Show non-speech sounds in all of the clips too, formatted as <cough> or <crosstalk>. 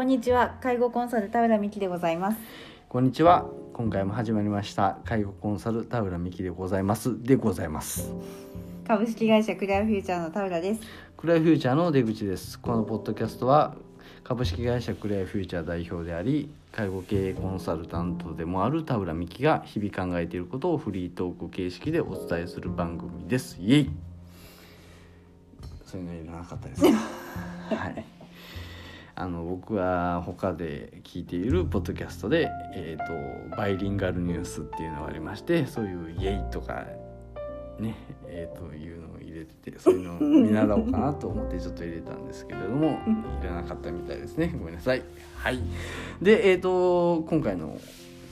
こんにちは介護コンサル田浦美希でございますこんにちは。今回も始まりました介護コンサル田浦美希でございますでございます。株式会社クリアフューチャーの田浦ですクライフューチャーの出口です。このポッドキャストは株式会社クライフューチャー代表であり介護経営コンサルタントでもある田浦美希が日々考えていることをフリートーク形式でお伝えする番組です。イエイ。そういうのいらなかったですね。<laughs> はい。あの僕は他で聞いているポッドキャストで、えー、とバイリンガルニュースっていうのがありましてそういう「イエイ」とかねえー、というのを入れててそういうのを見習おうかなと思ってちょっと入れたんですけれどもいらなかったみたいですね。ごめんなさい。はい、で、えー、と今回の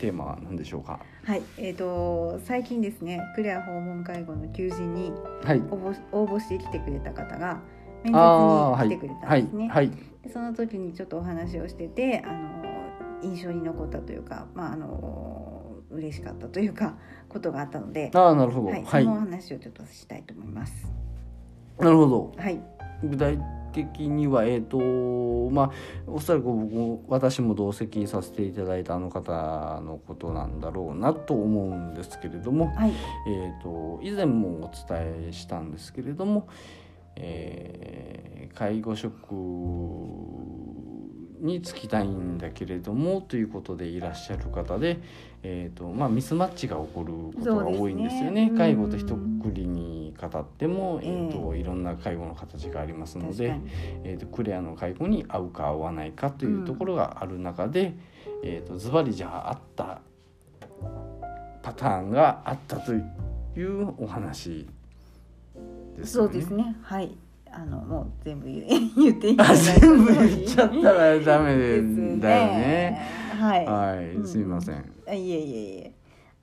テーマは何でしょうか？はい。えーと最近ですねクレア訪問介護の求人にはい。応募応募してきてくれた方が面接に来てくれたはいんですね、はいでその時にちょっとお話をしててあの印象に残ったというかまああの嬉しかったというか <laughs> ことがあったのでああなるほど。はい、はい、そのお話をちょっとしたいと思います。なるほど。はい。具体的にはえっ、とまあおそらく僕も私も同席させていただいたあの方のことなんだろうなと思うんですけれども、はい。えー、と以前もお伝えしたんですけれども、えー介護職に就きたいんだけれどもということでいらっしゃる方で、えーとまあ、ミスマッチが起こることが多いんですよね。ね。介護と一括りに語っても、えええーといろんな介護の形がありますのでえー、とクレアの介護に合うか合わないかというところがある中で、えー、とズバリじゃああったパターンがあったというお話ですよね。そうですね。はい。あのもう全部言 <laughs> っていいあ全部言っちゃったらダメですだよね。はい、はい、うん。すみません。あいえいえいえ。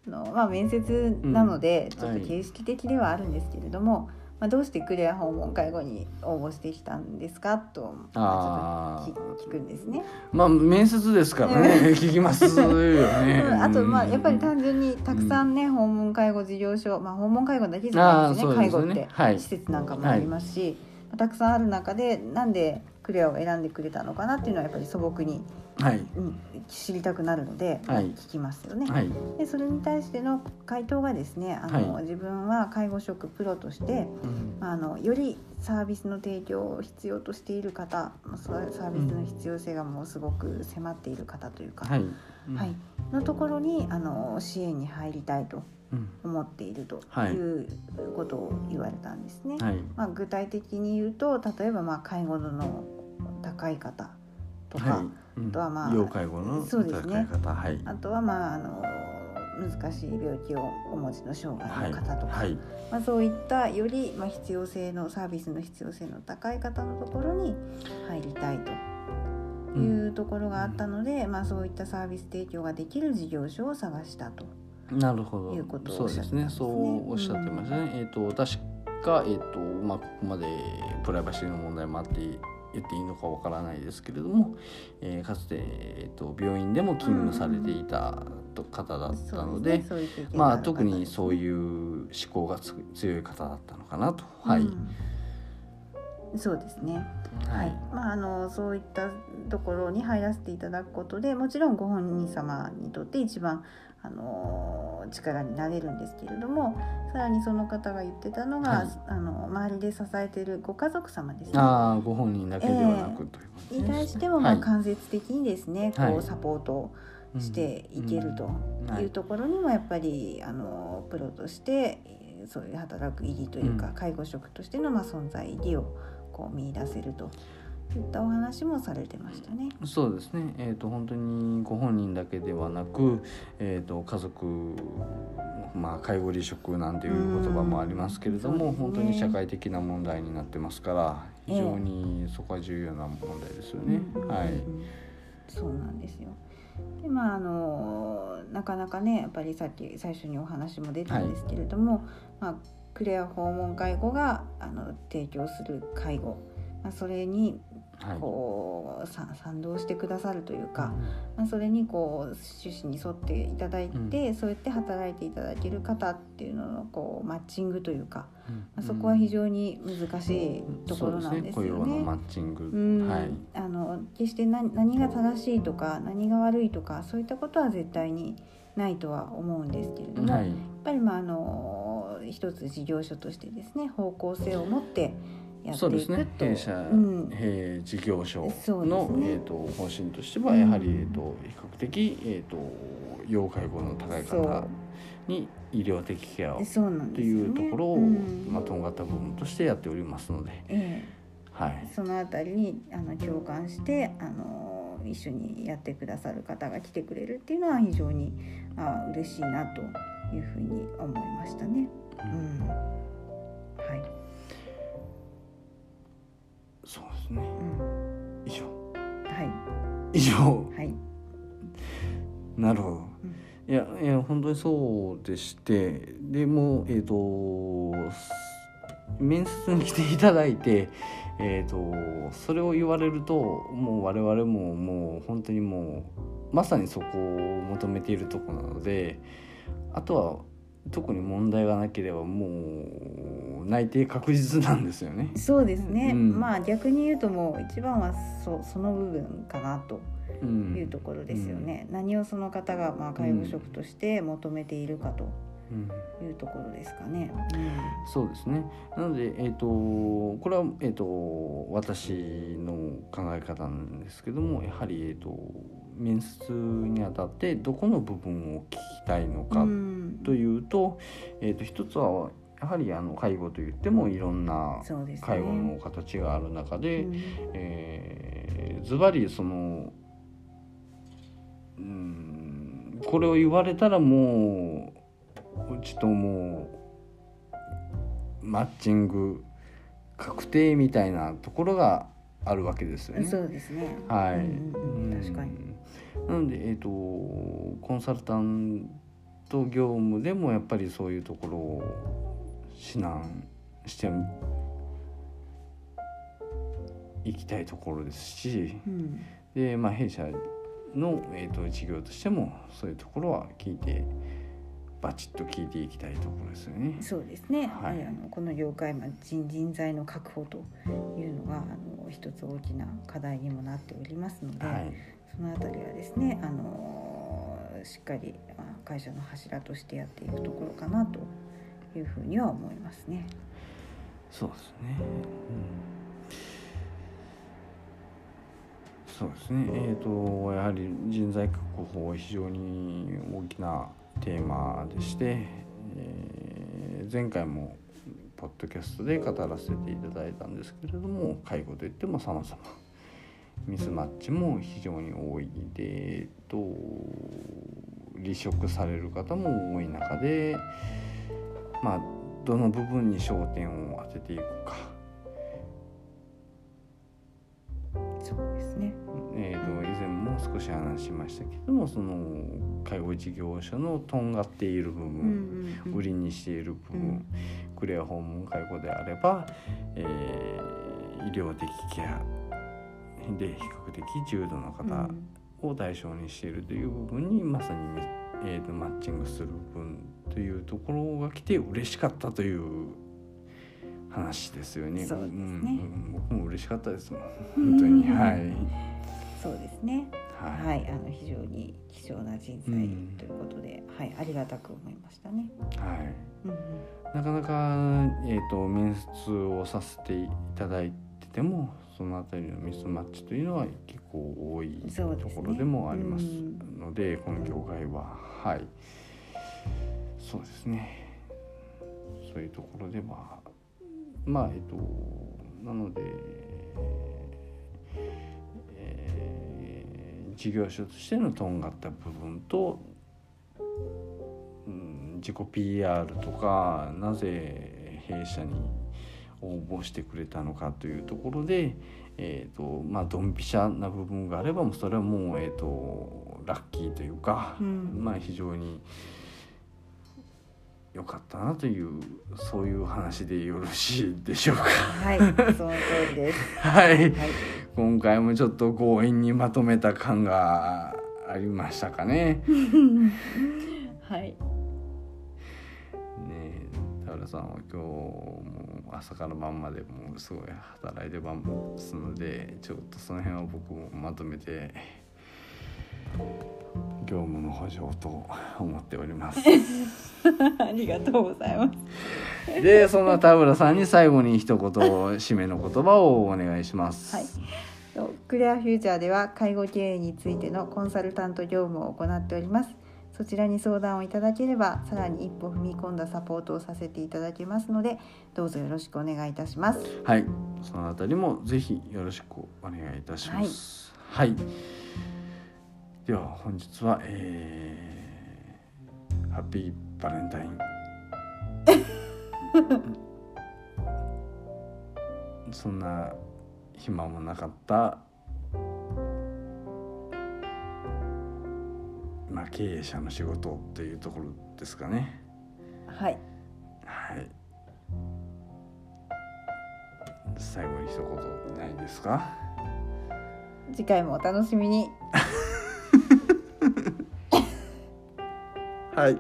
あのまあ面接なので、うん。ちょっと形式的ではあるんですけれども、まあ、どうしてクレア訪問介護に応募してきたんですかと、まあ、ちょっと聞聞くんですね。まあ面接ですからね、聞きますよね。うん。あとまあやっぱりん単純にたくさんね、訪問介護事業所、まあ、訪問介護だけじゃないですねね。介護って、はい。施設なんかもありますし、まあたくさんある中でなんでクレアを選んでくれたのかなっていうのはやっぱり素朴に、はいうん、知りたくなるので、はい。聞きますよね。はい。でそれに対しての回答がですねあの、はい。自分は介護職プロとしてうん。まああのよりサービスの提供を必要としている方まあそういうサービスの必要性がもうすごく迫っている方というか、はい。うん。はい、のところにあの支援に入りたいとうん。思っているとはい。いうことを言われたんですね。はい。まあ、具体的に言うと例えばまあ介護度の高い方とか、はい。うんあとはまあ要介護のそうですね。はい。あとはまああの難しい病気をお持ちの障害の方とか、はい。まあ、そういったよりまあ必要性のサービスの必要性の高い方のところに入りたいというところがあったので、まあ、そういったサービス提供ができる事業所を探したと。なるほど。いうことをそうですね。おっしゃってたんですね。そうおっしゃってましたね、えっ、と確かえっ、とまあここまでプライバシーの問題もあって言っていいのかわからないですけれども、えーかつて、えー、と病院でも勤務されていたと方だったので,、まあ特にそういう思考がつ強い方だったのかなと。はい、うんそうですね。ははいい、まああのそういったところに入らせていただくことでもちろんご本人様にとって一番あの力になれるんですけれどもさらにその方が言ってたのが、はい。あの周りで支えているご家族様ですね。ああご本人だけではなく、ということに対してもまあはい間接的にですね、はい。こうサポートをしていけるとい。いうところにもやっぱりあのプロとしてえーそういう働く意義というか、うん。介護職としてのまあ存在意義をこう見出せるといったお話もされてましたね。そうですね、えー、と本当にご本人だけではなく、えー、と家族、まあ、介護離職なんていう言葉もありますけれども、ね。本当に社会的な問題になってますから非常にそこは重要な問題ですよね。うんうんうんはい、そうなんですよ。でまああのなかなかねやっぱりさっき最初にお話も出たんですけれども、まあ、クレア訪問介護があの提供する介護、まあ、それにはいこうさ賛同してくださるというか、まあ、それにこう趣旨に沿っていただいて、そうやって働いていただける方っていうののこうマッチングというか、うん。まあ、そこは非常に難しいところなんですよそう雇用のマね。ッチング、あの決して何何が正しいとか何が悪いとかそういったことは絶対にないとは思うんですけれども、はい。やっぱりまああの一つ事業所としてですね方向性を持ってやっていくと。そうですね弊社、うん。えー事業所の、ね。えー、と方針としてはやはり、うんえー、と比較的、えー、と要介護の高い方に医療的ケアをそうなんとですよねいうところを、うん。まあ、とんがった部分としてやっておりますので、えはい。え、そのあたりにあの共感してあの一緒にやってくださる方が来てくれるっていうのは非常にあ嬉しいなというふうに思いましたね。うん、ですね。うん、以上。は以上。い、はい、なるほど、ん。いやいや本当にそうでしてでもうえっ、と面接に来ていただいてえー、とそれを言われるともう我々ももう本当にもうまさにそこを求めているところなのであとは特に問題がなければもう内定確実なんですよね。そうですね、うんまあ逆に言うともう一番はそその部分かなとうんいうところですよね。何をその方がまあ介護職として求めているかとうんいうところですかね。そうですね。なので、えー、とこれは、えー、と私の考え方なんですけどもやはり、えー、と面接にあたってどこの部分を聞きたいのうかん、というと,、えー、と一つはやはりあの介護といってもいろんな。介護の形がある中で、うんえーズバリそのうんこれを言われたらもううちともうマッチング確定みたいなところがあるわけですよね。そうですね。はい、うんうんうん確かに。うんなので、えー、とコンサルタント業務でもやっぱりそういうところを指南していきたいところですしうん、で、まあ、弊社の、えー、と事業としてもそういうところは聞いてバチッと聞いていきたいところですよね。そうですね。はいあのこの業界まあ人人材の確保というのがあの一つ大きな課題にもなっておりますので、はいそのあたりはですね、あのしっかりまあ会社の柱としてやっていくところかなというふうには思いますね。そうですね。うん、そうですね。えっ、とやはり人材確保は非常に大きなテーマでして、えー前回もポッドキャストで語らせていただいたんですけれども、介護といっても様々。ミスマッチも非常に多いで、えっと離職される方も多い中で、まあどの部分に焦点を当てていくか、そうですね。えー、と以前も少し話しましたけどもその介護事業者のとんがっている部うん分、うんうん。売りにしている部分、うんクレア訪問介護であれば、えー医療的ケアで比較的重度の方を対象にしているという部分にまさに、えー、とマッチングする部分というところが来て嬉しかったという話ですよね。そうですね。ん僕も嬉しかったです <laughs> 本当に。はい、そうですね。はい。はい、あの非常に貴重な人材うん。ということで、はい、ありがたく思いましたね。はい。うんうん。なかなか、えー、と面接をさせていただいててもそのあたりのミスマッチというのは結構多いところでもありますうんのでこの業界は。はい。そうですね。そういうところではまあえっ、となので、えー事業所としてのとんがった部分とうん自己 PR とかなぜ弊社に応募してくれたのかというところで、えーとまあ、ドンピシャな部分があればそれはもう、えー、とラッキーというか、うんまあ、非常に良かったなというそういう話でよろしいでしょうか。はい、その通りです。<laughs> はい、はい、今回もちょっと強引にまとめた感がありましたかね。<laughs> はいねえ田浦さんは今日も朝から晩までもうすごい働いてますのでちょっとその辺は僕もまとめて業務の補助と思っております。<laughs> ありがとうございます。でそんな田浦さんに最後に一言締めの言葉をお願いします。はい。クレアフューチャーでは介護経営についてのコンサルタント業務を行っております。そちらに相談をいただければさらに一歩踏み込んだサポートをさせていただきますのでどうぞよろしくお願いいたします。はい、そのあたりもぜひよろしくお願いいたします。はい、では本日は、えー、ハッピーバレンタイン。<laughs> そんな暇もなかった。まあ経営者の仕事というところですかね。はいはい。最後に一言ないですか？次回もお楽しみに <laughs> はい。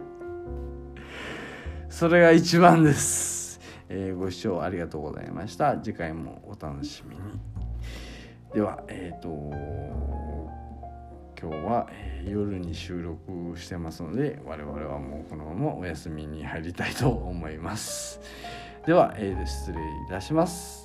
それが一番です。えーご視聴ありがとうございました。次回もお楽しみに。では、えっ、と今日は、えー夜に収録してますので、我々はもうこのままお休みに入りたいと思います。では、えー失礼いたします。